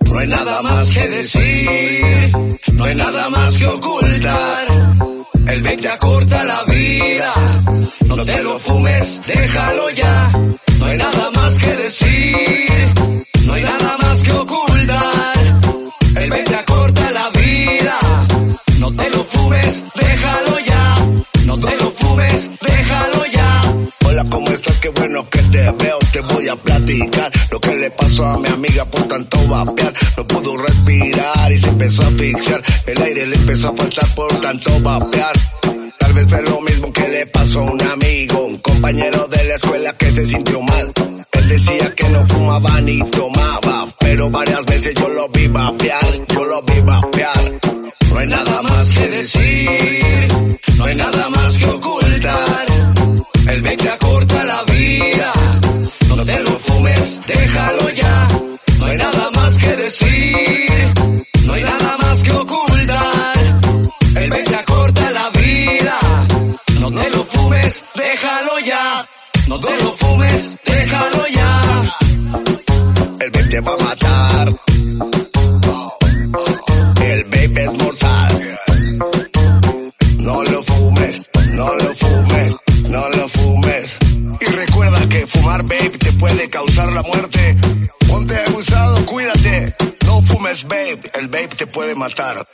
No hay nada más que decir, no hay nada más que ocultar. El vape te acorta la vida, no te lo fumes, déjalo ya. Estás? Qué bueno que te veo, te voy a platicar lo que le pasó a mi amiga por tanto vapear. No pudo respirar y se empezó a asfixiar. El aire le empezó a faltar por tanto vapear. Tal vez fue lo mismo que le pasó a un amigo, un compañero de la escuela que se sintió mal. Él decía que no fumaba ni tomaba, pero varias veces yo lo vi vapear, yo lo vi vapear. No hay nada más te lo fumes, déjalo ya. El vape te va a matar. El vape es mortal. No lo fumes, no lo fumes, no lo fumes. Y recuerda que fumar vape te puede causar la muerte. Ponte abusado, cuídate. No fumes vape, el vape te puede matar.